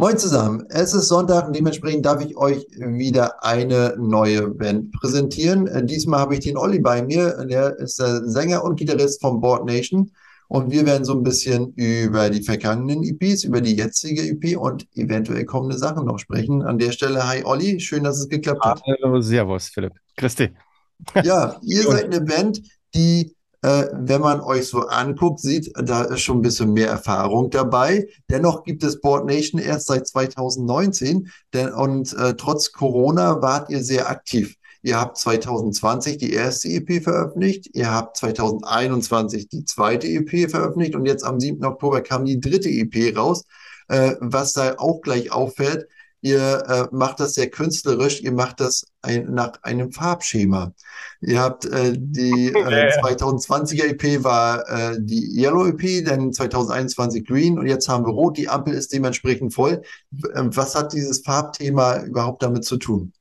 Moin zusammen, es ist Sonntag und dementsprechend darf ich euch wieder eine neue Band präsentieren. Äh, diesmal habe ich den Olli bei mir, der ist der Sänger und Gitarrist von Board Nation und wir werden so ein bisschen über die vergangenen EPs, über die jetzige EP und eventuell kommende Sachen noch sprechen. An der Stelle, hi Olli, schön, dass es geklappt hat. Hallo, Servus Philipp, Christi. Ja, ihr seid eine Band, die äh, wenn man euch so anguckt, sieht, da ist schon ein bisschen mehr Erfahrung dabei. Dennoch gibt es Board Nation erst seit 2019 denn, und äh, trotz Corona wart ihr sehr aktiv. Ihr habt 2020 die erste EP veröffentlicht, ihr habt 2021 die zweite EP veröffentlicht und jetzt am 7. Oktober kam die dritte EP raus. Äh, was da auch gleich auffällt, Ihr äh, macht das sehr künstlerisch, ihr macht das ein, nach einem Farbschema. Ihr habt äh, die äh, 2020er EP war äh, die Yellow EP, dann 2021 Green und jetzt haben wir Rot. Die Ampel ist dementsprechend voll. Ähm, was hat dieses Farbthema überhaupt damit zu tun?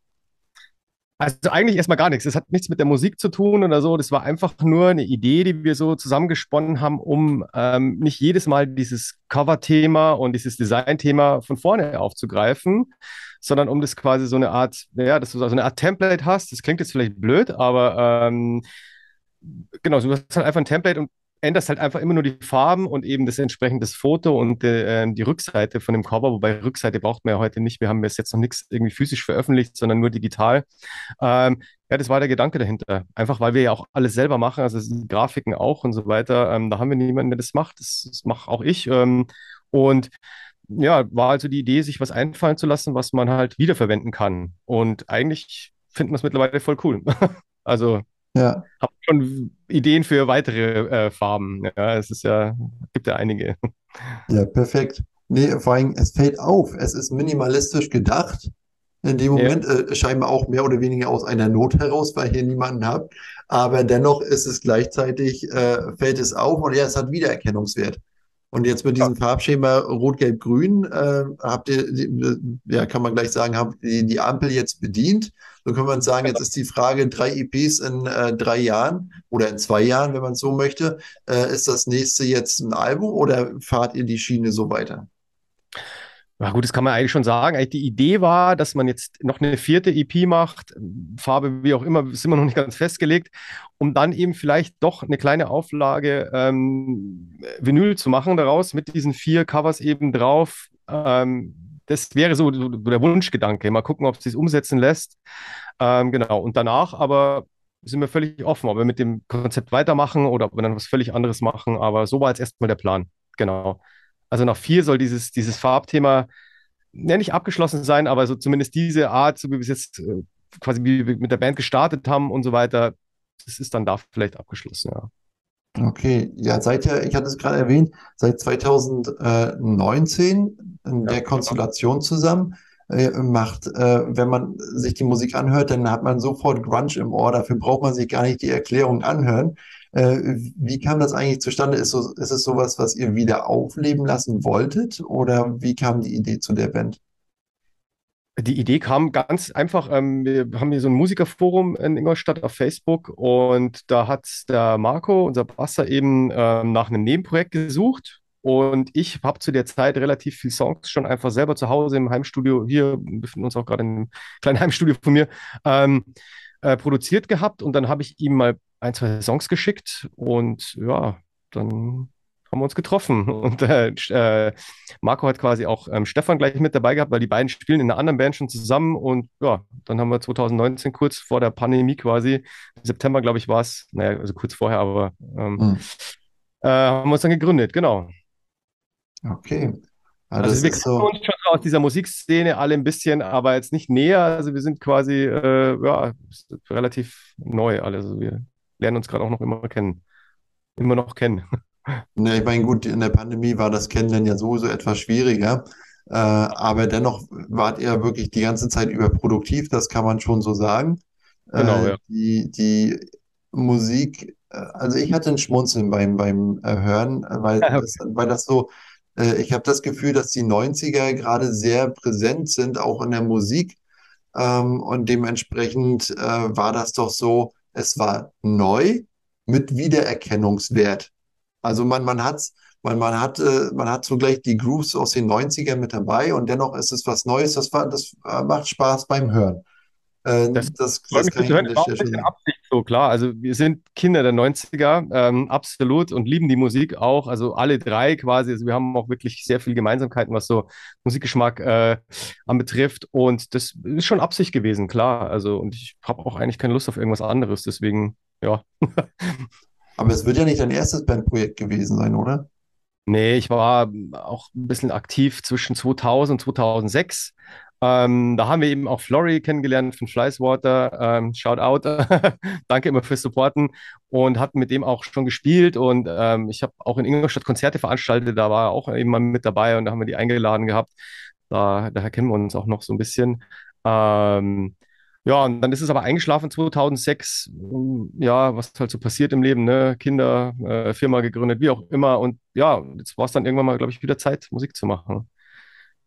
Also eigentlich erstmal gar nichts. Es hat nichts mit der Musik zu tun oder so. Das war einfach nur eine Idee, die wir so zusammengesponnen haben, um ähm, nicht jedes Mal dieses Cover-Thema und dieses Design-Thema von vorne aufzugreifen, sondern um das quasi so eine Art, ja, dass du so eine Art Template hast. Das klingt jetzt vielleicht blöd, aber ähm, genau, du hast halt einfach ein Template und änderst halt einfach immer nur die Farben und eben das entsprechende Foto und äh, die Rückseite von dem Cover, wobei Rückseite braucht man ja heute nicht. Wir haben jetzt noch nichts irgendwie physisch veröffentlicht, sondern nur digital. Ähm, ja, das war der Gedanke dahinter. Einfach weil wir ja auch alles selber machen, also die Grafiken auch und so weiter. Ähm, da haben wir niemanden, der das macht. Das, das mache auch ich. Ähm, und ja, war also die Idee, sich was einfallen zu lassen, was man halt wiederverwenden kann. Und eigentlich finden wir es mittlerweile voll cool. also ja. Habe schon Ideen für weitere äh, Farben. Ja, es ist ja, gibt ja einige. Ja, perfekt. Nee, vor allem, es fällt auf, es ist minimalistisch gedacht. In dem Moment ja. äh, scheinbar auch mehr oder weniger aus einer Not heraus, weil ihr niemanden habt. Aber dennoch ist es gleichzeitig, äh, fällt es auf und ja, es hat Wiedererkennungswert. Und jetzt mit diesem ja. Farbschema Rot-Gelb-Grün äh, habt ihr, ja, kann man gleich sagen, habt ihr die Ampel jetzt bedient. So kann man sagen, jetzt ist die Frage, drei EPs in äh, drei Jahren oder in zwei Jahren, wenn man es so möchte. Äh, ist das nächste jetzt ein Album oder fahrt ihr die Schiene so weiter? Na gut, das kann man eigentlich schon sagen. Eigentlich die Idee war, dass man jetzt noch eine vierte EP macht, Farbe wie auch immer, sind wir noch nicht ganz festgelegt, um dann eben vielleicht doch eine kleine Auflage ähm, Vinyl zu machen daraus mit diesen vier Covers eben drauf. Ähm, das wäre so der Wunschgedanke. Mal gucken, ob es sich umsetzen lässt. Ähm, genau. Und danach aber sind wir völlig offen, ob wir mit dem Konzept weitermachen oder ob wir dann was völlig anderes machen. Aber so war jetzt erstmal der Plan. Genau. Also nach vier soll dieses, dieses Farbthema ja, nicht abgeschlossen sein, aber so zumindest diese Art, so wie wir es jetzt äh, quasi wie wir mit der Band gestartet haben und so weiter, das ist dann da vielleicht abgeschlossen, ja. Okay, ja, seit ja, ich hatte es gerade erwähnt, seit 2019 in der genau. Konstellation zusammen äh, macht, äh, wenn man sich die Musik anhört, dann hat man sofort Grunge im Ohr, dafür braucht man sich gar nicht die Erklärung anhören. Äh, wie kam das eigentlich zustande? Ist, so, ist es sowas, was ihr wieder aufleben lassen wolltet? Oder wie kam die Idee zu der Band? Die Idee kam ganz einfach. Ähm, wir haben hier so ein Musikerforum in Ingolstadt auf Facebook und da hat der Marco, unser Basser, eben ähm, nach einem Nebenprojekt gesucht. Und ich habe zu der Zeit relativ viele Songs schon einfach selber zu Hause im Heimstudio. Hier wir befinden uns auch gerade in einem kleinen Heimstudio von mir. Ähm, äh, produziert gehabt und dann habe ich ihm mal ein, zwei Songs geschickt und ja, dann haben wir uns getroffen. Und äh, äh, Marco hat quasi auch ähm, Stefan gleich mit dabei gehabt, weil die beiden spielen in einer anderen Band schon zusammen. Und ja, dann haben wir 2019 kurz vor der Pandemie quasi, September glaube ich war es, naja, also kurz vorher, aber ähm, mhm. äh, haben wir uns dann gegründet, genau. Okay. Also, also wir kennen so... uns schon aus dieser Musikszene alle ein bisschen, aber jetzt nicht näher. Also wir sind quasi äh, ja, relativ neu alle. Also wir lernen uns gerade auch noch immer kennen. Immer noch kennen. Ne, ich meine, gut, in der Pandemie war das Kennenlernen ja sowieso etwas schwieriger. Äh, aber dennoch wart ihr wirklich die ganze Zeit über produktiv, das kann man schon so sagen. Genau, äh, ja. Die, die Musik, äh, also ich hatte ein Schmunzeln beim, beim äh, Hören, weil, okay. das, weil das so, äh, ich habe das Gefühl, dass die 90er gerade sehr präsent sind, auch in der Musik. Ähm, und dementsprechend äh, war das doch so, es war neu mit Wiedererkennungswert. Also man, man hat es weil man hat, äh, man hat so gleich die Grooves aus den 90ern mit dabei und dennoch ist es was Neues. Das, war, das äh, macht Spaß beim Hören. Äh, Das das, das mich kann ich hören, ein bisschen sagen. Absicht so, klar. Also wir sind Kinder der 90er, ähm, absolut, und lieben die Musik auch. Also alle drei quasi. Also wir haben auch wirklich sehr viele Gemeinsamkeiten, was so Musikgeschmack äh, anbetrifft. Und das ist schon Absicht gewesen, klar. Also, und ich habe auch eigentlich keine Lust auf irgendwas anderes. Deswegen, ja. Aber es wird ja nicht dein erstes Bandprojekt gewesen sein, oder? Nee, ich war auch ein bisschen aktiv zwischen 2000 und 2006. Ähm, da haben wir eben auch Florrie kennengelernt von Fleißwater. Ähm, shout out. Danke immer fürs Supporten. Und hatten mit dem auch schon gespielt. Und ähm, ich habe auch in Ingolstadt Konzerte veranstaltet. Da war er auch eben mal mit dabei und da haben wir die eingeladen gehabt. Da, daher kennen wir uns auch noch so ein bisschen. Ähm, ja, und dann ist es aber eingeschlafen 2006. Ja, was halt so passiert im Leben, ne? Kinder, äh, Firma gegründet, wie auch immer. Und ja, jetzt war es dann irgendwann mal, glaube ich, wieder Zeit, Musik zu machen.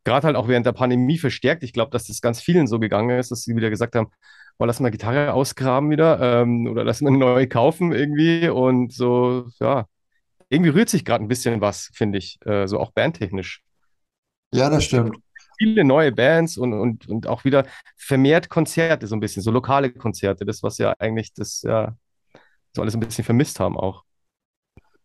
Gerade halt auch während der Pandemie verstärkt. Ich glaube, dass das ganz vielen so gegangen ist, dass sie wieder gesagt haben, oh, lass mal Gitarre ausgraben wieder ähm, oder lass mal eine neue kaufen irgendwie. Und so, ja, irgendwie rührt sich gerade ein bisschen was, finde ich, äh, so auch bandtechnisch. Ja, das stimmt. viele neue Bands und, und, und auch wieder vermehrt Konzerte, so ein bisschen, so lokale Konzerte, das, was ja eigentlich das, ja, so alles ein bisschen vermisst haben auch.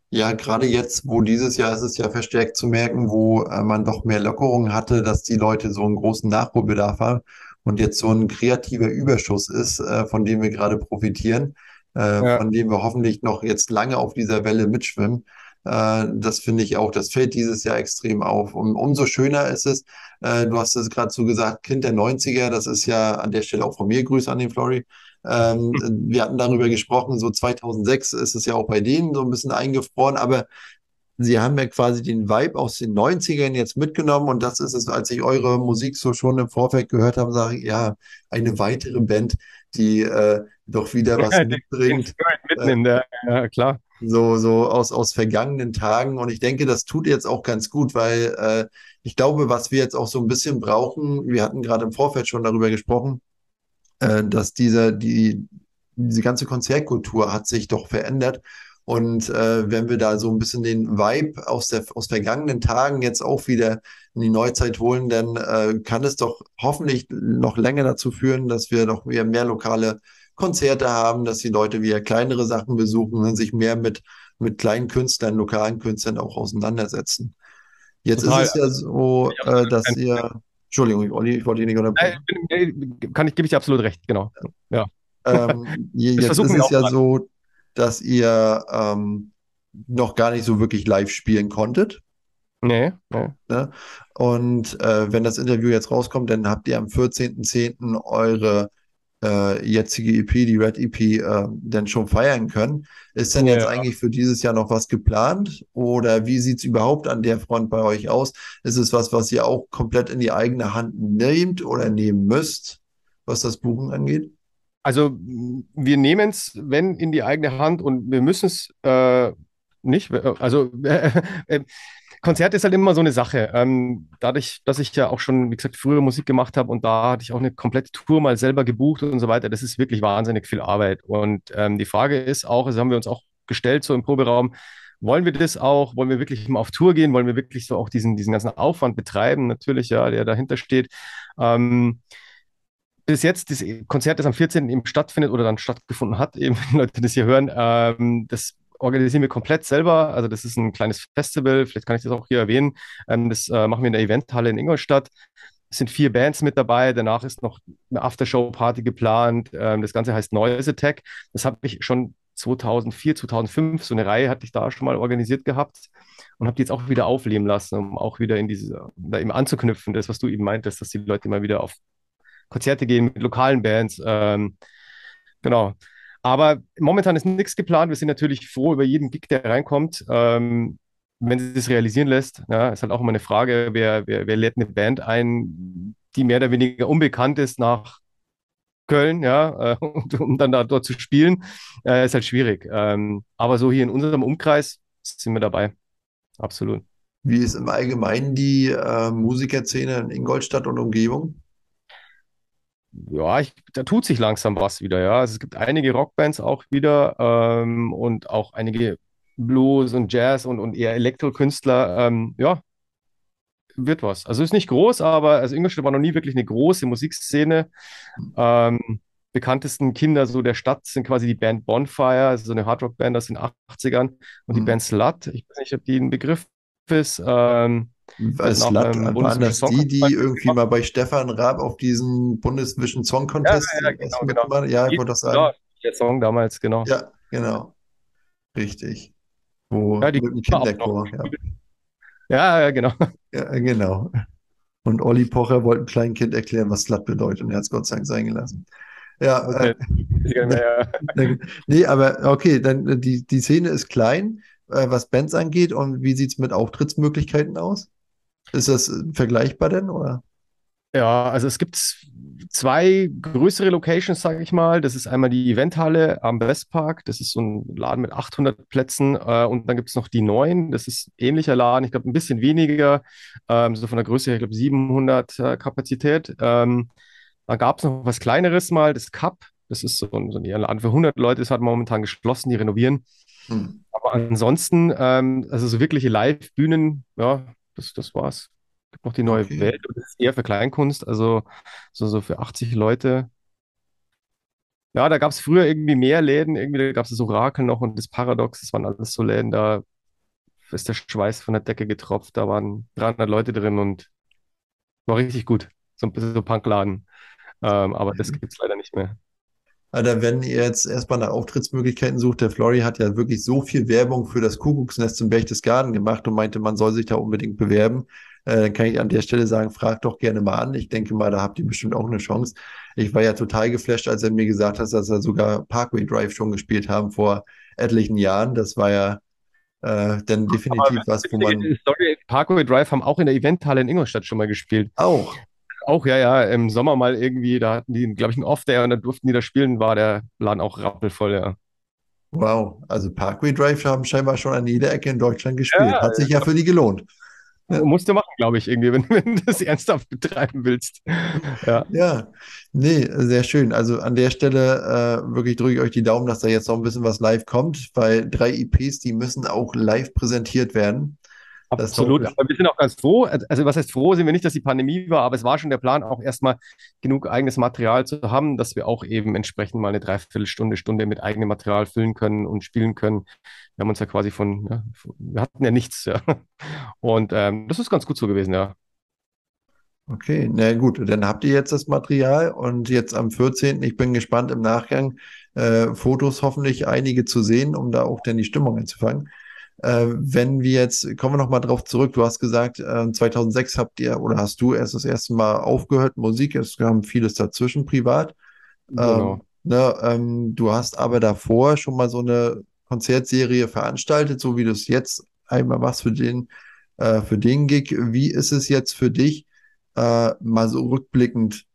Ja, gerade jetzt, wo dieses Jahr ist es ja verstärkt zu merken, wo äh, man doch mehr Lockerungen hatte, dass die Leute so einen großen Nachholbedarf haben und jetzt so ein kreativer Überschuss ist, äh, von dem wir gerade profitieren, äh, Ja, von dem wir hoffentlich noch jetzt lange auf dieser Welle mitschwimmen. Das finde ich auch, das fällt dieses Jahr extrem auf. Und umso schöner ist es, du hast es gerade so gesagt, Kind der Neunziger. das ist ja an der Stelle auch von mir Grüße an den Flori. Ähm, wir hatten darüber gesprochen, so 2006 ist es ja auch bei denen so ein bisschen eingefroren, aber sie haben ja quasi den Vibe aus den Neunzigern jetzt mitgenommen und das ist es, als ich eure Musik so schon im Vorfeld gehört habe, sage ich, ja, eine weitere Band, die äh, doch wieder was den, den mitbringt, äh, mitnehmen, der, ja, klar. so, so aus, aus vergangenen Tagen und ich denke, das tut jetzt auch ganz gut, weil äh, ich glaube, was wir jetzt auch so ein bisschen brauchen, wir hatten gerade im Vorfeld schon darüber gesprochen, äh, dass diese, die, diese ganze Konzertkultur hat sich doch verändert. Und äh, wenn wir da so ein bisschen den Vibe aus der, aus vergangenen Tagen jetzt auch wieder in die Neuzeit holen, dann äh, kann es doch hoffentlich noch länger dazu führen, dass wir doch wieder mehr lokale Konzerte haben, dass die Leute wieder kleinere Sachen besuchen und sich mehr mit, mit kleinen Künstlern, lokalen Künstlern auch auseinandersetzen. Jetzt ist Total. es ja so, Ja, äh, dass ihr, Entschuldigung, Olli, ich wollte dich nicht unterbrechen. kann ich, gebe ich dir absolut recht, genau. Ja. Ähm, jetzt ist es ja gerade. so, dass ihr ähm, noch gar nicht so wirklich live spielen konntet. Nee, nee. Ne? Und äh, wenn das Interview jetzt rauskommt, dann habt ihr am 14.10. eure äh, jetzige EP, die Red EP, äh, dann schon feiern können. Ist denn jetzt Ja. eigentlich für dieses Jahr noch was geplant? Oder wie sieht es überhaupt an der Front bei euch aus? Ist es was, was ihr auch komplett in die eigene Hand nehmt oder nehmen müsst, was das Buchen angeht? Also wir nehmen es, wenn, in die eigene Hand und wir müssen es äh, nicht. Also äh, Konzert ist halt immer so eine Sache. Ähm, dadurch, dass ich ja auch schon, wie gesagt, früher Musik gemacht habe und da hatte ich auch eine komplette Tour mal selber gebucht und so weiter, das ist wirklich wahnsinnig viel Arbeit. Und ähm, die Frage ist auch, das haben wir uns auch gestellt, so im Proberaum, wollen wir das auch? Wollen wir wirklich mal auf Tour gehen? Wollen wir wirklich so auch diesen, diesen ganzen Aufwand betreiben? Natürlich, ja, der dahinter steht. Ähm, bis jetzt, das Konzert, das am 14. eben stattfindet oder dann stattgefunden hat, eben, wenn Leute das hier hören, ähm, das organisieren wir komplett selber. Also das ist ein kleines Festival, vielleicht kann ich das auch hier erwähnen. Ähm, das äh, machen wir in der Eventhalle in Ingolstadt. Es sind vier Bands mit dabei. Danach ist noch eine Aftershow-Party geplant. Ähm, das Ganze heißt Noise Attack. Das habe ich schon 2004, 2005, so eine Reihe hatte ich da schon mal organisiert gehabt und habe die jetzt auch wieder aufleben lassen, um auch wieder in diese, da eben anzuknüpfen, das, was du eben meintest, dass die Leute mal wieder auf Konzerte gehen mit lokalen Bands. Ähm, genau. Aber momentan ist nichts geplant. Wir sind natürlich froh über jeden Gig, der reinkommt. Ähm, wenn sie das realisieren lässt, ja, ist halt auch immer eine Frage, wer, wer, wer lädt eine Band ein, die mehr oder weniger unbekannt ist nach Köln, ja, äh, um dann da dort zu spielen, äh, ist halt schwierig. Ähm, aber so hier in unserem Umkreis sind wir dabei. Absolut. Wie ist im Allgemeinen die äh, Musikerszene in Ingolstadt und Umgebung? Ja, ich, da tut sich langsam was wieder, ja. Also es gibt einige Rockbands auch wieder ähm, und auch einige Blues und Jazz und, und eher Elektrokünstler, ähm, ja, wird was. Also ist nicht groß, aber also Ingolstadt war noch nie wirklich eine große Musikszene. Ähm, bekanntesten Kinder so der Stadt sind quasi die Band Bonfire, also so eine Hardrock-Band aus den 80ern und die Mhm. Band Slut. Ich weiß nicht, ob die ein Begriff ist. Ähm, im waren das die, die irgendwie mal bei Stefan Raab auf diesen Bundesvision Song Ja, Contest ja, was genau, genau. Ja, ich wollte das Ja, sagen. der Song damals, genau. Ja, genau. Richtig. Wo Ja, die Kinderchor, ja. Ja, ja, genau. Ja, genau. Und Olli Pocher wollte einem kleinen Kind erklären, was Slut bedeutet und er hat es Gott sei Dank sein gelassen. Ja, Okay. äh, ja. nee, aber okay, dann äh, die, die Szene ist klein, äh, was Bands angeht. Und wie sieht es mit Auftrittsmöglichkeiten aus? Ist das äh, vergleichbar denn, oder? Ja, also es gibt zwei größere Locations, sage ich mal. Das ist einmal die Eventhalle am Westpark. Das ist so ein Laden mit 800 Plätzen. Äh, und dann gibt es noch die neuen. Das ist ähnlicher Laden. Ich glaube, ein bisschen weniger. Ähm, so von der Größe her, ich glaube, 700 äh, Kapazität. Ähm, dann gab es noch was Kleineres mal, das Cup. Das ist so ein, so ein Laden für 100 Leute. Das hat momentan geschlossen. Die renovieren. Hm. Aber ansonsten, ähm, also so wirkliche Live-Bühnen, ja, das, das war's. Gibt noch die neue Okay. Welt, und das ist eher für Kleinkunst, also so, so für 80 Leute. Ja, da gab es früher irgendwie mehr Läden, irgendwie da gab es das Orakel noch und das Paradox, das waren alles so Läden, da ist der Schweiß von der Decke getropft, da waren 300 Leute drin und war richtig gut. So ein bisschen so Punkladen. Ähm, aber das gibt es leider nicht mehr. Alter, wenn ihr jetzt erstmal nach Auftrittsmöglichkeiten sucht, der Flori hat ja wirklich so viel Werbung für das Kuckucksnest zum Berchtesgaden gemacht und meinte, man soll sich da unbedingt bewerben. Äh, dann kann ich an der Stelle sagen, fragt doch gerne mal an. Ich denke mal, da habt ihr bestimmt auch eine Chance. Ich war ja total geflasht, als er mir gesagt hat, dass er sogar Parkway Drive schon gespielt haben vor etlichen Jahren. Das war ja äh, dann definitiv was, wo man Sorry, Parkway Drive haben auch in der Eventhalle in Ingolstadt schon mal gespielt. auch Auch, ja, ja, im Sommer mal irgendwie, da hatten die, glaube ich, einen Off-Day und da durften die da spielen, war der Laden auch rappelvoll, ja. Wow, also Parkway Drive haben scheinbar schon an jeder Ecke in Deutschland gespielt. Ja, Hat sich ja für die gelohnt. Musst du machen, glaube ich, irgendwie, wenn, wenn du das ernsthaft betreiben willst. Ja. Ja, nee, sehr schön. Also an der Stelle äh, wirklich drücke ich euch die Daumen, dass da jetzt noch ein bisschen was live kommt, weil drei EPs, die müssen auch live präsentiert werden. Absolut, aber wir sind auch ganz froh. Also, was heißt froh sind wir nicht, dass die Pandemie war, aber es war schon der Plan, auch erstmal genug eigenes Material zu haben, dass wir auch eben entsprechend mal eine Dreiviertelstunde, Stunde mit eigenem Material füllen können und spielen können. Wir haben uns ja quasi von, ja, wir hatten ja nichts, ja. Und ähm, das ist ganz gut so gewesen, ja. Okay, na gut, dann habt ihr jetzt das Material und jetzt am 14. Ich bin gespannt im Nachgang, äh, Fotos hoffentlich einige zu sehen, um da auch dann die Stimmung einzufangen. Äh, wenn wir jetzt, kommen wir nochmal drauf zurück, du hast gesagt, äh, 2006 habt ihr oder hast du erst das erste Mal aufgehört, Musik, es kam vieles dazwischen privat. Genau. Ähm, ne, ähm, du hast aber davor schon mal so eine Konzertserie veranstaltet, so wie du es jetzt einmal machst für den, äh, für den Gig. Wie ist es jetzt für dich, äh, mal so rückblickend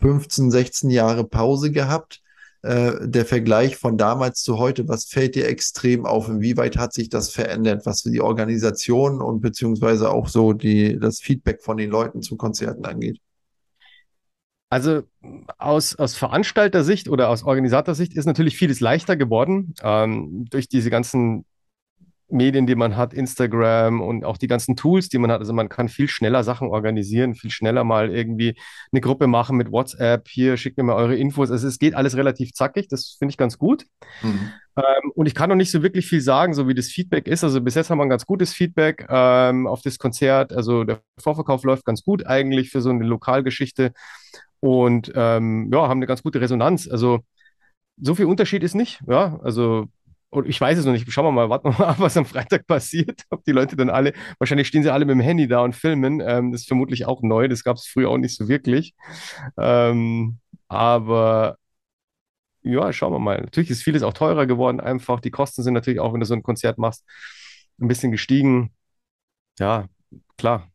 15, 16 Jahre Pause gehabt? Äh, der Vergleich von damals zu heute, was fällt dir extrem auf? Inwieweit hat sich das verändert, was die Organisation und beziehungsweise auch so die, das Feedback von den Leuten zu Konzerten angeht? Also aus, aus Veranstalter-Sicht oder aus Organisatorsicht ist natürlich vieles leichter geworden ähm, durch diese ganzen Medien, die man hat, Instagram und auch die ganzen Tools, die man hat. Also man kann viel schneller Sachen organisieren, viel schneller mal irgendwie eine Gruppe machen mit WhatsApp. Hier schickt mir mal eure Infos. Also es geht alles relativ zackig. Das finde ich ganz gut. Mhm. Ähm, und ich kann noch nicht so wirklich viel sagen, so wie das Feedback ist. Also bis jetzt haben wir ein ganz gutes Feedback ähm, auf das Konzert. Also der Vorverkauf läuft ganz gut eigentlich für so eine Lokalgeschichte und ähm, ja, haben eine ganz gute Resonanz. Also so viel Unterschied ist nicht. Ja, also und ich weiß es noch nicht. Schauen wir mal, warten wir mal ab, was am Freitag passiert. Ob die Leute dann alle, wahrscheinlich stehen sie alle mit dem Handy da und filmen. Ähm, das ist vermutlich auch neu. Das gab es früher auch nicht so wirklich. Ähm, aber ja, schauen wir mal. Natürlich ist vieles auch teurer geworden, einfach. Die Kosten sind natürlich auch, wenn du so ein Konzert machst, ein bisschen gestiegen. Ja, klar.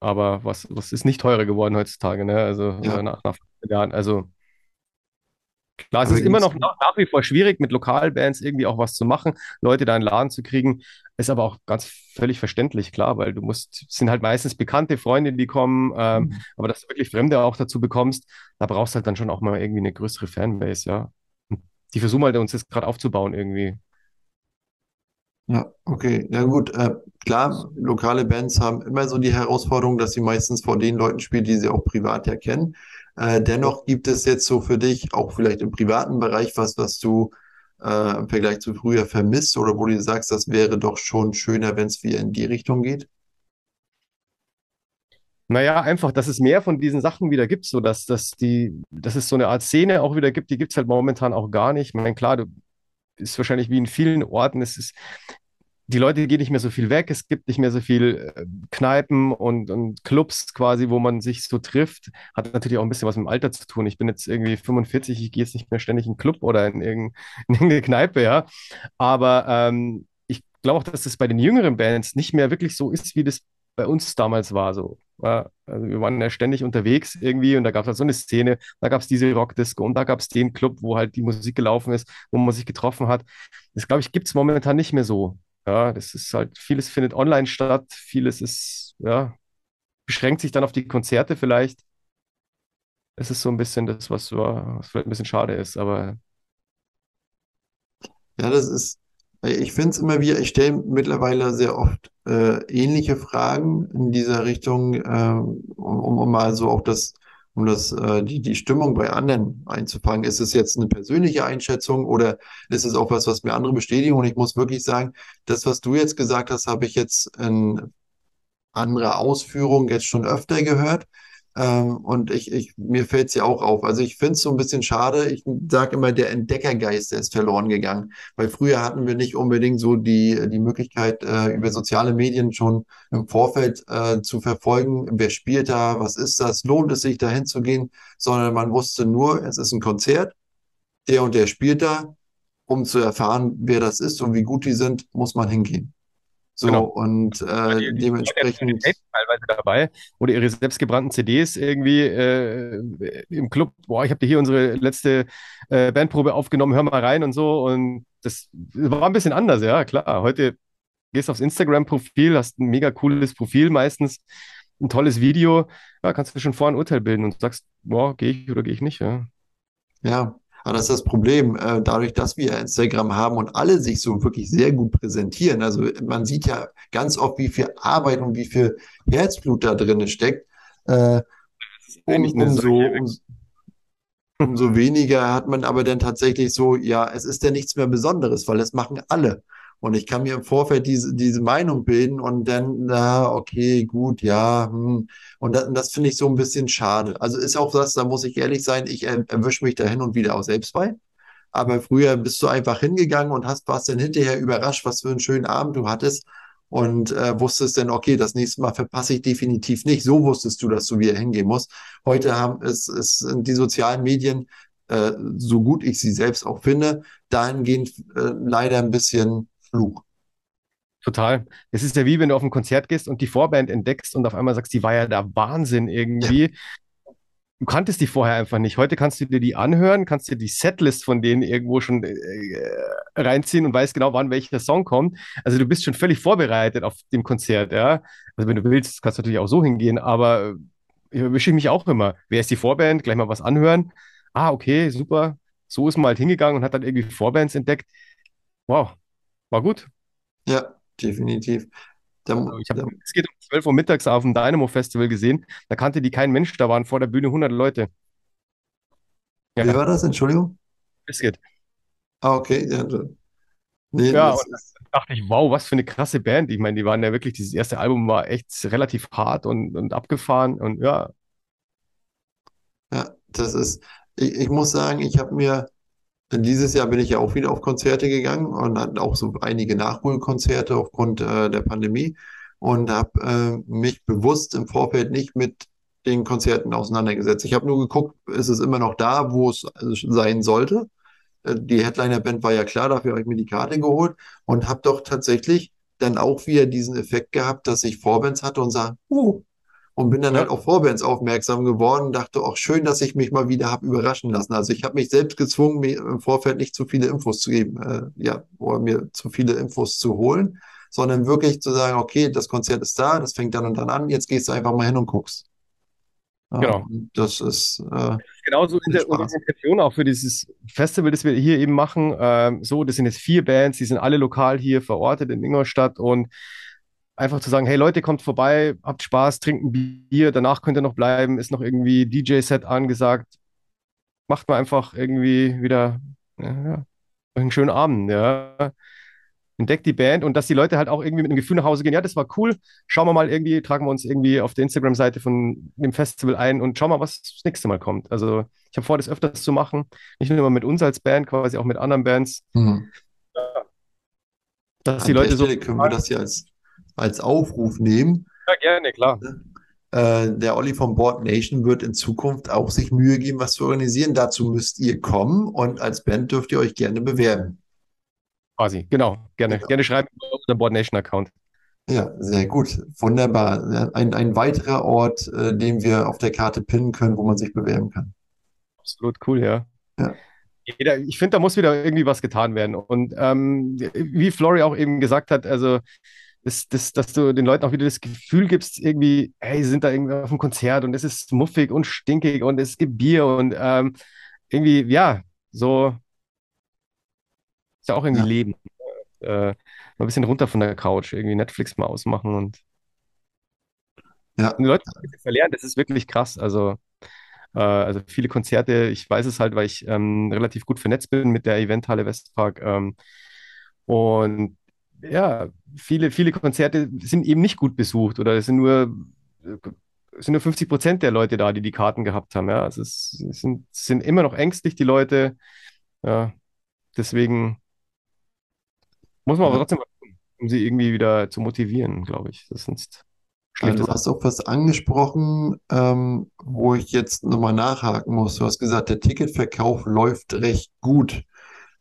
Aber was, was ist nicht teurer geworden heutzutage, ne? Also Ja. nach, nach Jahren. Also klar, es ist immer noch nach, wie vor schwierig, mit Lokalbands irgendwie auch was zu machen, Leute da in den Laden zu kriegen. Ist aber auch ganz völlig verständlich, klar, weil du musst, es sind halt meistens bekannte Freunde, die kommen, ähm, Mhm. aber dass du wirklich Fremde auch dazu bekommst, da brauchst du halt dann schon auch mal irgendwie eine größere Fanbase, ja. Die versuchen halt uns jetzt gerade aufzubauen irgendwie. Ja, okay. Ja gut, äh, klar, lokale Bands haben immer so die Herausforderung, dass sie meistens vor den Leuten spielen, die sie auch privat ja kennen. Äh, dennoch gibt es jetzt so für dich, auch vielleicht im privaten Bereich, was, was du äh, im Vergleich zu früher vermisst oder wo du sagst, das wäre doch schon schöner, wenn es wieder in die Richtung geht? Naja, einfach, dass es mehr von diesen Sachen wieder gibt, so dass, dass die, dass es so eine Art Szene auch wieder gibt, die gibt es halt momentan auch gar nicht. Ich meine, klar, du ist wahrscheinlich wie in vielen Orten, es ist, die Leute gehen nicht mehr so viel weg, es gibt nicht mehr so viel äh, Kneipen und, und Clubs quasi, wo man sich so trifft. Hat natürlich auch ein bisschen was mit dem Alter zu tun. Ich bin jetzt irgendwie 45, ich gehe jetzt nicht mehr ständig in einen Club oder in, irgendein, in irgendeine Kneipe, ja. Aber ähm, ich glaube auch, dass das bei den jüngeren Bands nicht mehr wirklich so ist, wie das bei uns damals war. So. Also wir waren ja ständig unterwegs irgendwie und da gab es halt so eine Szene, da gab es diese Rockdisco und da gab es den Club, wo halt die Musik gelaufen ist, wo man sich getroffen hat. Das, glaube ich, gibt es momentan nicht mehr so. Ja, das ist halt, vieles findet online statt, vieles ist, ja, beschränkt sich dann auf die Konzerte vielleicht. Es ist so ein bisschen das, was, was vielleicht ein bisschen schade ist, aber Ja, das ist, ich finde es immer wieder, ich stelle mittlerweile sehr oft äh, ähnliche Fragen in dieser Richtung, äh, um, um mal so auch das, um das, äh, die, die Stimmung bei anderen einzufangen. Ist es jetzt eine persönliche Einschätzung oder ist es auch was, was mir andere bestätigen? Und ich muss wirklich sagen, das, was du jetzt gesagt hast, habe ich jetzt in anderer Ausführung jetzt schon öfter gehört. Ähm, und ich, ich, mir fällt ja auch auf. Also ich finde es so ein bisschen schade. Ich sage immer, der Entdeckergeist, der ist verloren gegangen. Weil früher hatten wir nicht unbedingt so die, die Möglichkeit, äh, über soziale Medien schon im Vorfeld äh, zu verfolgen, wer spielt da, was ist das, lohnt es sich da hinzugehen, sondern man wusste nur, es ist ein Konzert, der und der spielt da. Um zu erfahren, wer das ist und wie gut die sind, muss man hingehen. So, genau. und äh, Die, die dementsprechend. teilweise dabei oder ihre selbstgebrannten CDs irgendwie äh, im Club. Boah, ich habe dir hier unsere letzte äh, Bandprobe aufgenommen, hör mal rein und so. Und das war ein bisschen anders, ja, klar. Heute gehst du aufs Instagram-Profil, hast ein mega cooles Profil meistens, ein tolles Video. Ja, kannst du schon vorher ein Urteil bilden und sagst, boah, gehe ich oder gehe ich nicht, ja. Ja, aber das ist das Problem. Äh, dadurch, dass wir Instagram haben und alle sich so wirklich sehr gut präsentieren, also man sieht ja ganz oft, wie viel Arbeit und wie viel Herzblut da drin steckt. Äh, um, umso, um, umso weniger hat man aber dann tatsächlich so, ja, es ist ja nichts mehr Besonderes, weil das machen alle. Und ich kann mir im Vorfeld diese, diese Meinung bilden und dann, na, okay, gut, ja. Hm. Und das, das finde ich so ein bisschen schade. Also ist auch das, da muss ich ehrlich sein, ich er, erwische mich da hin und wieder auch selbst bei. Aber früher bist du einfach hingegangen und hast, warst dann hinterher überrascht, was für einen schönen Abend du hattest und äh, wusstest dann, okay, das nächste Mal verpasse ich definitiv nicht. So wusstest du, dass du wieder hingehen musst. Heute haben es, es sind die sozialen Medien, äh, so gut ich sie selbst auch finde, dahingehend äh, leider ein bisschen Fluch. Total. Es ist ja wie wenn du auf ein Konzert gehst und die Vorband entdeckst und auf einmal sagst, die war ja der Wahnsinn irgendwie. Ja. Du kanntest die vorher einfach nicht. Heute kannst du dir die anhören, kannst dir die Setlist von denen irgendwo schon äh, reinziehen und weißt genau, wann welcher Song kommt. Also du bist schon völlig vorbereitet auf dem Konzert, ja. Also wenn du willst, kannst du natürlich auch so hingehen, aber ich erwische mich auch immer. Wer ist die Vorband? Gleich mal was anhören. Ah, okay, super. So ist man halt hingegangen und hat dann irgendwie Vorbands entdeckt. Wow, war gut. Ja, definitiv. Da, also ich habe es geht um 12 Uhr mittags auf dem Dynamo Festival gesehen. Da kannte die kein Mensch, da waren vor der Bühne 100 Leute. Ja. Wie war das? Entschuldigung? Biscuit. Ah, okay. Ja, nee, ja und dann dachte ich, wow, was für eine krasse Band. Ich meine, die waren ja wirklich, dieses erste Album war echt relativ hart und, und abgefahren und ja. Ja, das ist, ich, ich muss sagen, ich habe mir dieses Jahr bin ich ja auch wieder auf Konzerte gegangen und hatte auch so einige Nachholkonzerte aufgrund äh, der Pandemie und habe äh, mich bewusst im Vorfeld nicht mit den Konzerten auseinandergesetzt. Ich habe nur geguckt, ist es immer noch da, wo es sein sollte. Äh, die Headliner-Band war ja klar, dafür habe ich mir die Karte geholt und habe doch tatsächlich dann auch wieder diesen Effekt gehabt, dass ich Vorbands hatte und sah, uh, und bin dann ja. halt auf Vorbands aufmerksam geworden und dachte auch schön, dass ich mich mal wieder habe überraschen lassen. Also ich habe mich selbst gezwungen, mir im Vorfeld nicht zu viele Infos zu geben, äh, ja, oder mir zu viele Infos zu holen, sondern wirklich zu sagen, okay, das Konzert ist da, das fängt dann und dann an, jetzt gehst du einfach mal hin und guckst. Genau. Das ist äh, genauso in der Intention auch für dieses Festival, das wir hier eben machen. Ähm, so, das sind jetzt vier Bands, die sind alle lokal hier verortet in Ingolstadt und einfach zu sagen, hey Leute, kommt vorbei, habt Spaß, trinkt ein Bier, danach könnt ihr noch bleiben, ist noch irgendwie DJ-Set angesagt. Macht mal einfach irgendwie wieder ja, einen schönen Abend, ja entdeckt die Band und dass die Leute halt auch irgendwie mit einem Gefühl nach Hause gehen, ja, das war cool, schauen wir mal irgendwie, tragen wir uns irgendwie auf der Instagram-Seite von dem Festival ein und schauen mal, was das nächste Mal kommt. Also ich habe vor, das öfters zu machen, nicht nur mit uns als Band, quasi auch mit anderen Bands. Mhm. Dass An die Leute so. Können wir das hier als, als Aufruf nehmen? Ja, gerne, klar. Äh, der Olli vom Board Nation wird in Zukunft auch sich Mühe geben, was zu organisieren. Dazu müsst ihr kommen und als Band dürft ihr euch gerne bewerben. Quasi, genau. Gerne, genau. gerne schreiben auf unserem Board Nation Account. Ja, sehr gut. Wunderbar. Ein, ein weiterer Ort, äh, den wir auf der Karte pinnen können, wo man sich bewerben kann. Absolut cool, ja. ja. Jeder, ich finde, da muss wieder irgendwie was getan werden. Und ähm, wie Flori auch eben gesagt hat, also das, das, dass du den Leuten auch wieder das Gefühl gibst, irgendwie, hey, sie sind da irgendwie auf einem Konzert und es ist muffig und stinkig und es gibt Bier und ähm, irgendwie, ja, so ist ja auch irgendwie ja. Leben. Äh, mal ein bisschen runter von der Couch, irgendwie Netflix mal ausmachen und, ja. und die Leute verlernen, das ist wirklich krass. Also, äh, also viele Konzerte, ich weiß es halt, weil ich ähm, relativ gut vernetzt bin mit der Eventhalle Westpark. Ähm, und ja, viele, viele Konzerte sind eben nicht gut besucht oder es sind nur, es sind nur 50 Prozent der Leute da, die die Karten gehabt haben. Ja, also es, es sind, sind immer noch ängstlich, die Leute. Ja, deswegen muss man aber trotzdem tun, um sie irgendwie wieder zu motivieren, glaube ich. Das sonst schlägt Du hast auch was angesprochen, ähm, wo ich jetzt nochmal nachhaken muss. Du hast gesagt, der Ticketverkauf läuft recht gut.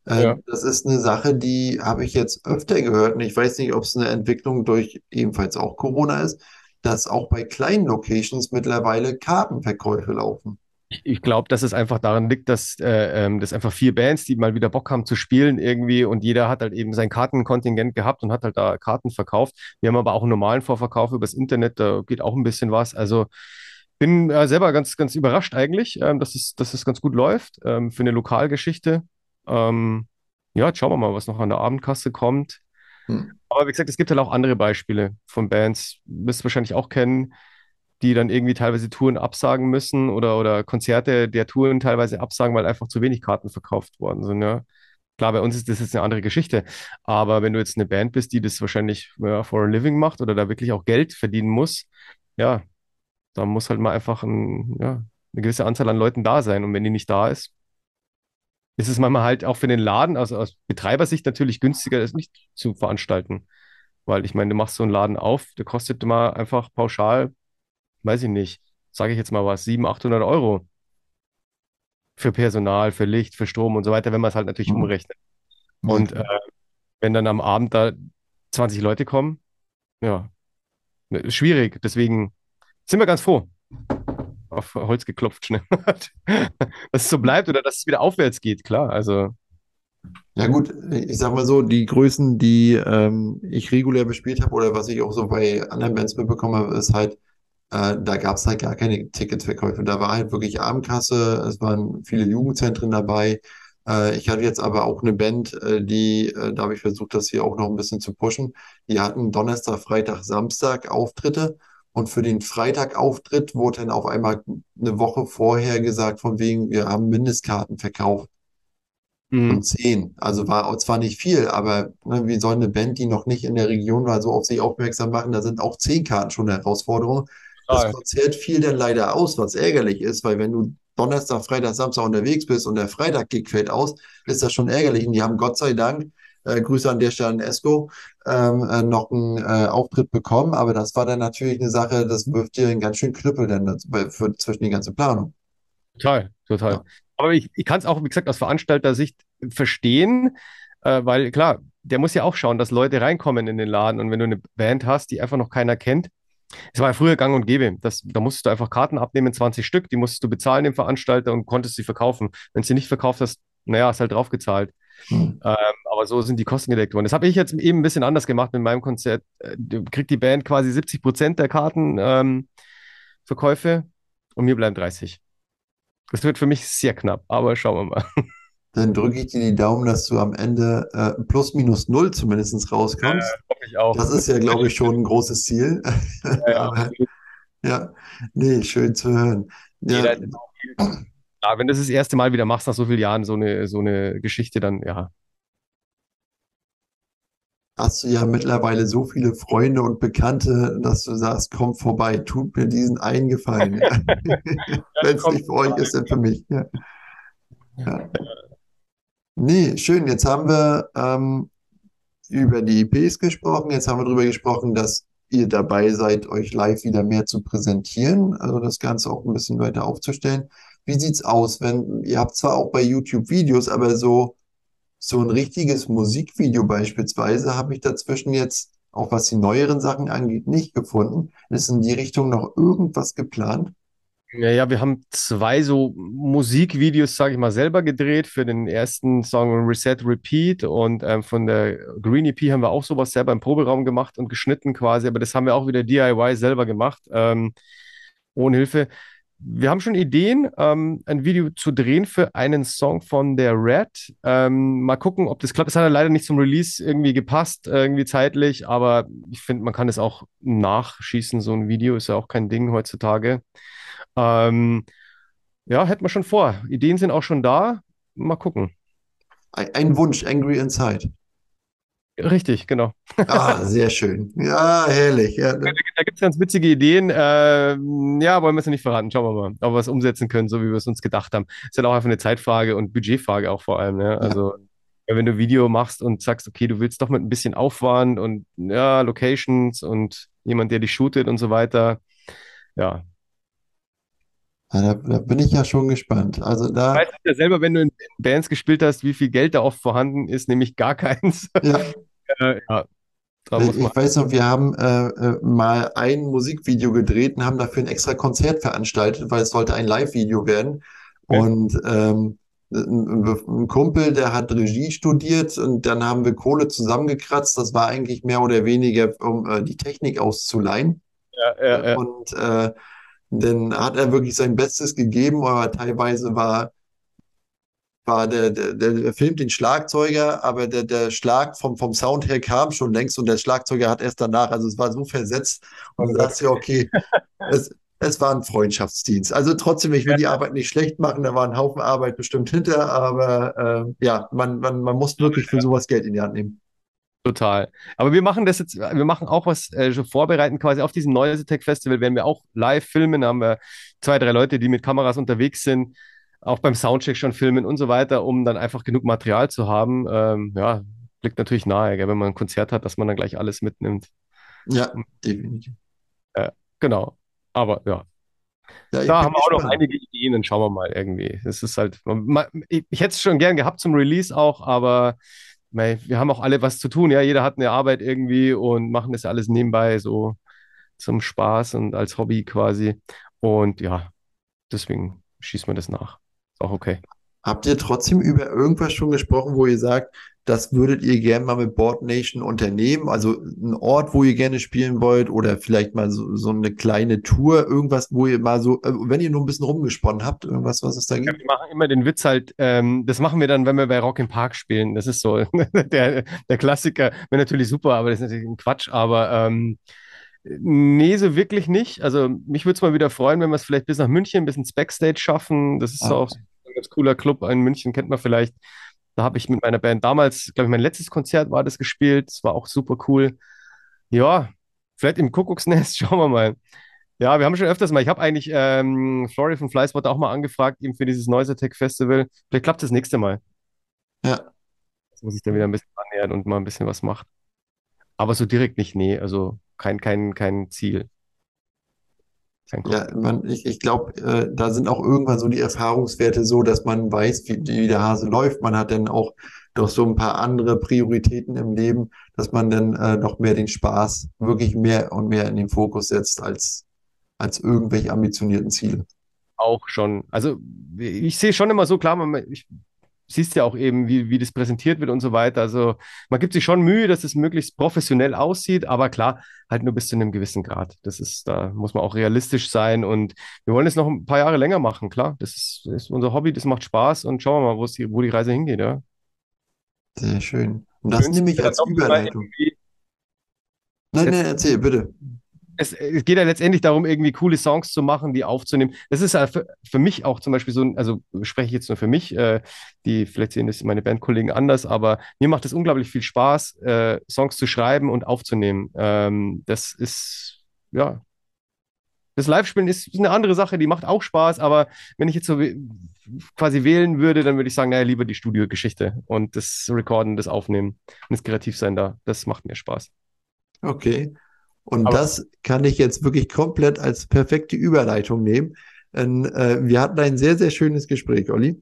Äh, Ja. das ist eine Sache, die habe ich jetzt öfter gehört und ich weiß nicht, ob es eine Entwicklung durch ebenfalls auch Corona ist, dass auch bei kleinen Locations mittlerweile Kartenverkäufe laufen. Ich glaube, dass es einfach daran liegt, dass äh, ähm, das einfach vier Bands, die mal wieder Bock haben zu spielen irgendwie und jeder hat halt eben sein Kartenkontingent gehabt und hat halt da Karten verkauft. Wir haben aber auch einen normalen Vorverkauf übers Internet, da geht auch ein bisschen was. Also bin äh, selber ganz, ganz überrascht eigentlich, ähm, dass, es, dass es ganz gut läuft ähm, für eine Lokalgeschichte. Ähm, ja, jetzt schauen wir mal, was noch an der Abendkasse kommt. Hm. Aber wie gesagt, es gibt halt auch andere Beispiele von Bands, wirst du wahrscheinlich auch kennen die dann irgendwie teilweise Touren absagen müssen oder, oder Konzerte der Touren teilweise absagen, weil einfach zu wenig Karten verkauft worden sind. Ja. Klar, bei uns ist das jetzt eine andere Geschichte. Aber wenn du jetzt eine Band bist, die das wahrscheinlich ja, for a living macht oder da wirklich auch Geld verdienen muss, ja, da muss halt mal einfach ein, ja, eine gewisse Anzahl an Leuten da sein. Und wenn die nicht da ist, ist es manchmal halt auch für den Laden, also aus Betreibersicht natürlich günstiger, das nicht zu veranstalten. Weil ich meine, du machst so einen Laden auf, der kostet mal einfach pauschal weiß ich nicht, sage ich jetzt mal was, 700, 800 Euro für Personal, für Licht, für Strom und so weiter, wenn man es halt natürlich mhm. umrechnet. Und äh, wenn dann am Abend da 20 Leute kommen, ja, ne, schwierig. Deswegen sind wir ganz froh. Auf Holz geklopft schnell. dass es so bleibt oder dass es wieder aufwärts geht, klar. Also. Ja gut, ich sag mal so, die Größen, die ähm, ich regulär bespielt habe oder was ich auch so bei anderen Bands mitbekommen habe, ist halt äh, da gab es halt gar keine Ticketverkäufe. Da war halt wirklich Abendkasse, es waren viele Jugendzentren dabei. Äh, ich hatte jetzt aber auch eine Band, äh, die, äh, da habe ich versucht, das hier auch noch ein bisschen zu pushen. Die hatten Donnerstag, Freitag, Samstag Auftritte. Und für den Freitag-Auftritt wurde dann auf einmal eine Woche vorher gesagt, von wegen, wir haben Mindestkarten verkauft. Mhm. Und zehn. Also war zwar nicht viel, aber ne, wie soll eine Band, die noch nicht in der Region war, so auf sich aufmerksam machen? Da sind auch zehn Karten schon eine Herausforderung. Das Konzert fiel dann leider aus, was ärgerlich ist, weil wenn du Donnerstag, Freitag, Samstag unterwegs bist und der Freitag-Gig fällt aus, ist das schon ärgerlich. Und die haben Gott sei Dank, äh, Grüße an der Stelle an Esco, ähm, äh, noch einen äh, Auftritt bekommen. Aber das war dann natürlich eine Sache, das wirft dir einen ganz schönen Knüppel dann für, zwischen die ganze Planung. Total, total. Ja. Aber ich, ich kann es auch, wie gesagt, aus Veranstalter-Sicht verstehen, äh, weil klar, der muss ja auch schauen, dass Leute reinkommen in den Laden. Und wenn du eine Band hast, die einfach noch keiner kennt, es war ja früher gang und gäbe. Das, da musstest du einfach Karten abnehmen, 20 Stück, die musstest du bezahlen dem Veranstalter und konntest sie verkaufen. Wenn du sie nicht verkauft hast, naja, hast halt draufgezahlt. Mhm. Ähm, aber so sind die Kosten gedeckt worden. Das habe ich jetzt eben ein bisschen anders gemacht mit meinem Konzert. Äh, du kriegst die Band quasi 70 Prozent der Kartenverkäufe. Ähm, und mir bleiben 30. Das wird für mich sehr knapp, aber schauen wir mal. Dann drücke ich dir die Daumen, dass du am Ende äh, plus minus null zumindest rauskommst. Ja, hoffe ich auch. Das ist ja, glaube ich, schon ein großes Ziel. Ja, aber, ja, nee, schön zu hören. Ja. Ja, wenn du das das erste Mal wieder machst nach so vielen Jahren, so eine, so eine Geschichte, dann ja. Hast du ja mittlerweile so viele Freunde und Bekannte, dass du sagst, komm vorbei, tut mir diesen einen Gefallen. Ja. wenn es nicht für euch ist, dann für mich. Ja. Ja. Nee, schön. Jetzt haben wir ähm, über die EPs gesprochen. Jetzt haben wir darüber gesprochen, dass ihr dabei seid, euch live wieder mehr zu präsentieren, also das Ganze auch ein bisschen weiter aufzustellen. Wie sieht's aus, wenn ihr habt zwar auch bei YouTube Videos, aber so so ein richtiges Musikvideo beispielsweise habe ich dazwischen jetzt, auch was die neueren Sachen angeht, nicht gefunden. Ist in die Richtung noch irgendwas geplant? Ja, ja, wir haben zwei so Musikvideos, sage ich mal, selber gedreht für den ersten Song Reset Repeat und ähm, von der Green EP haben wir auch sowas selber im Proberaum gemacht und geschnitten quasi, aber das haben wir auch wieder DIY selber gemacht, ähm, ohne Hilfe. Wir haben schon Ideen, ähm, ein Video zu drehen für einen Song von der Red. Ähm, mal gucken, ob das klappt. Es hat ja leider nicht zum Release irgendwie gepasst, irgendwie zeitlich, aber ich finde, man kann es auch nachschießen. So ein Video ist ja auch kein Ding heutzutage. Ähm, ja, hätten wir schon vor. Ideen sind auch schon da. Mal gucken. Ein Wunsch, Angry Inside. Richtig, genau. Ah, sehr schön. Ja, herrlich. Ja. Da, da gibt es ganz witzige Ideen. Äh, ja, wollen wir es nicht verraten. Schauen wir mal, ob wir es umsetzen können, so wie wir es uns gedacht haben. Ist halt auch einfach eine Zeitfrage und Budgetfrage auch vor allem. Ne? Also, ja. wenn du Video machst und sagst, okay, du willst doch mit ein bisschen Aufwand und ja, Locations und jemand, der dich shootet und so weiter. Ja, ja, da, da, bin ich ja schon gespannt. Also da. Du weißt ja selber, wenn du in Bands gespielt hast, wie viel Geld da oft vorhanden ist, nämlich gar keins. Ja. äh, ja. Ich, weiß noch, wir haben äh, äh, mal ein Musikvideo gedreht und haben dafür ein extra Konzert veranstaltet, weil es sollte ein Live-Video werden. Okay. Und ähm, ein, ein Kumpel, der hat Regie studiert und dann haben wir Kohle zusammengekratzt. Das war eigentlich mehr oder weniger, um äh, die Technik auszuleihen. Ja, ja, ja. Und äh, dann hat er wirklich sein Bestes gegeben, aber teilweise war, war der, der, der filmt den Schlagzeuger, aber der, der Schlag vom, vom Sound her kam schon längst und der Schlagzeuger hat erst danach, also es war so versetzt und du sagst ja, okay, es, es war ein Freundschaftsdienst. Also trotzdem, ich will die Arbeit nicht schlecht machen, da war ein Haufen Arbeit bestimmt hinter, aber äh, ja, man, man, man muss wirklich für sowas Geld in die Hand nehmen. Total. Aber wir machen das jetzt, wir machen auch was äh, schon vorbereiten, quasi auf diesem Noise Tech Festival werden wir auch live filmen. Da haben wir zwei, drei Leute, die mit Kameras unterwegs sind, auch beim Soundcheck schon filmen und so weiter, um dann einfach genug Material zu haben. Ähm, ja, liegt natürlich nahe, gell, wenn man ein Konzert hat, dass man dann gleich alles mitnimmt. Ja, definitiv. Äh, genau. Aber ja. ja da haben wir auch noch einige Ideen, dann schauen wir mal irgendwie. Es ist halt, man, ich, ich hätte es schon gern gehabt zum Release auch, aber wir haben auch alle was zu tun, ja, jeder hat eine Arbeit irgendwie und machen das alles nebenbei so zum Spaß und als Hobby quasi. Und ja, deswegen schießt man das nach. Ist auch okay. Habt ihr trotzdem über irgendwas schon gesprochen, wo ihr sagt, das würdet ihr gerne mal mit Board Nation unternehmen? Also ein Ort, wo ihr gerne spielen wollt oder vielleicht mal so, so eine kleine Tour, irgendwas, wo ihr mal so, äh, wenn ihr nur ein bisschen rumgesponnen habt, irgendwas, was es da gibt? Ja, wir machen immer den Witz halt, ähm, das machen wir dann, wenn wir bei Rock im Park spielen. Das ist so der, der Klassiker. Wäre natürlich super, aber das ist natürlich ein Quatsch, aber ähm, Nee, so wirklich nicht. Also mich würde es mal wieder freuen, wenn wir es vielleicht bis nach München, bis ins Backstage schaffen. Das ist ah. auch ein ganz cooler Club in München, kennt man vielleicht. Da habe ich mit meiner Band damals, glaube ich, mein letztes Konzert war das gespielt. Das war auch super cool. Ja, vielleicht im Kuckucksnest, schauen wir mal. Ja, wir haben schon öfters mal. Ich habe eigentlich ähm, Flori von Flyspot auch mal angefragt, eben für dieses Noise Attack Festival. Vielleicht klappt das nächste Mal. Ja. Jetzt muss ich dann wieder ein bisschen annähern und mal ein bisschen was machen. Aber so direkt nicht, nee. Also kein, kein, kein Ziel. Ja, man, ich, ich glaube, äh, da sind auch irgendwann so die Erfahrungswerte so, dass man weiß, wie, wie der Hase läuft. Man hat dann auch doch so ein paar andere Prioritäten im Leben, dass man dann äh, noch mehr den Spaß wirklich mehr und mehr in den Fokus setzt als, als irgendwelche ambitionierten Ziele. Auch schon. Also ich sehe schon immer so klar, man, ich siehst ja auch eben, wie, wie das präsentiert wird und so weiter. Also man gibt sich schon Mühe, dass es möglichst professionell aussieht, aber klar, halt nur bis zu einem gewissen Grad. Das ist, da muss man auch realistisch sein und wir wollen es noch ein paar Jahre länger machen, klar. Das ist, ist unser Hobby, das macht Spaß und schauen wir mal, wo die, wo die Reise hingeht, ja. Sehr schön. Und das nehme ich als Überleitung. Nein, nein, erzähl, bitte es, es, geht ja letztendlich darum, irgendwie coole Songs zu machen, die aufzunehmen. Das ist ja für, für mich auch zum Beispiel so, also spreche ich jetzt nur für mich, äh, die vielleicht sehen das meine Bandkollegen anders, aber mir macht es unglaublich viel Spaß, äh, Songs zu schreiben und aufzunehmen. Ähm, das ist, ja, das Live-Spielen ist eine andere Sache, die macht auch Spaß, aber wenn ich jetzt so quasi wählen würde, dann würde ich sagen, naja, lieber die Studiogeschichte und das Recorden, das Aufnehmen und das Kreativsein da, das macht mir Spaß. Okay. Und Aber das kann ich jetzt wirklich komplett als perfekte Überleitung nehmen. Und, äh, wir hatten ein sehr, sehr schönes Gespräch, Olli.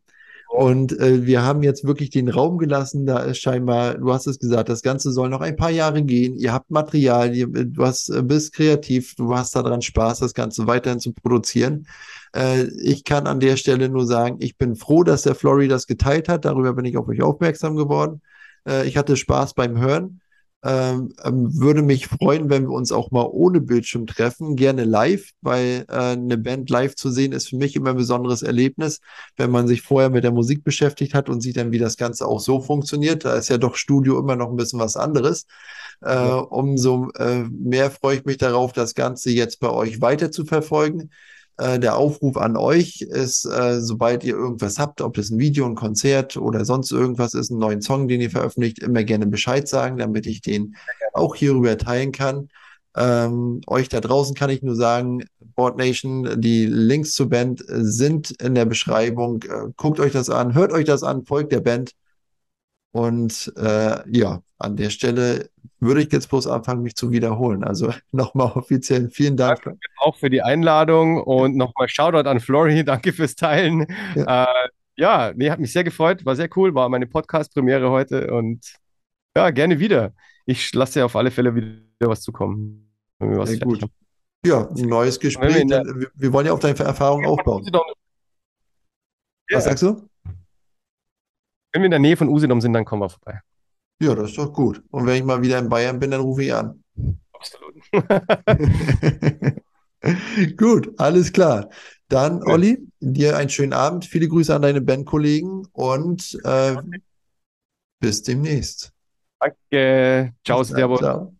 Und äh, wir haben jetzt wirklich den Raum gelassen. Da ist scheinbar, du hast es gesagt, das Ganze soll noch ein paar Jahre gehen. Ihr habt Material, ihr, du hast, äh, bist kreativ, du hast daran Spaß, das Ganze weiterhin zu produzieren. Äh, ich kann an der Stelle nur sagen, ich bin froh, dass der Flori das geteilt hat. Darüber bin ich auf euch aufmerksam geworden. Äh, ich hatte Spaß beim Hören. Ähm, ähm, würde mich freuen, wenn wir uns auch mal ohne Bildschirm treffen, gerne live, weil äh, eine Band live zu sehen ist für mich immer ein besonderes Erlebnis, wenn man sich vorher mit der Musik beschäftigt hat und sieht dann, wie das Ganze auch so funktioniert. Da ist ja doch Studio immer noch ein bisschen was anderes. Äh, ja. Umso äh, mehr freue ich mich darauf, das Ganze jetzt bei euch weiter zu verfolgen. Äh, der Aufruf an euch ist, äh, sobald ihr irgendwas habt, ob das ein Video, ein Konzert oder sonst irgendwas ist, einen neuen Song, den ihr veröffentlicht, immer gerne Bescheid sagen, damit ich den auch hierüber teilen kann. Ähm, euch da draußen kann ich nur sagen, Board Nation, die Links zur Band sind in der Beschreibung. Äh, guckt euch das an, hört euch das an, folgt der Band. Und äh, ja, an der Stelle würde ich jetzt bloß anfangen, mich zu wiederholen. Also nochmal offiziell vielen Dank. Danke auch für die Einladung und nochmal Shoutout an Flori. Danke fürs Teilen. Ja, äh, ja nee, hat mich sehr gefreut, war sehr cool, war meine Podcast-Premiere heute und ja, gerne wieder. Ich lasse dir auf alle Fälle wieder was zukommen. Was sehr gut. Ja, ein neues Gespräch. Wir, wir, wollen ja auf deine Erfahrung aufbauen. Was sagst du? Wenn wir in der Nähe von Usedom sind, dann kommen wir vorbei. Ja, das ist doch gut. Und wenn ich mal wieder in Bayern bin, dann rufe ich an. Absolut. gut, alles klar. Dann, Olli, dir einen schönen Abend. Viele Grüße an deine Bandkollegen und äh, bis demnächst. Danke. Ciao, Servus. Ciao.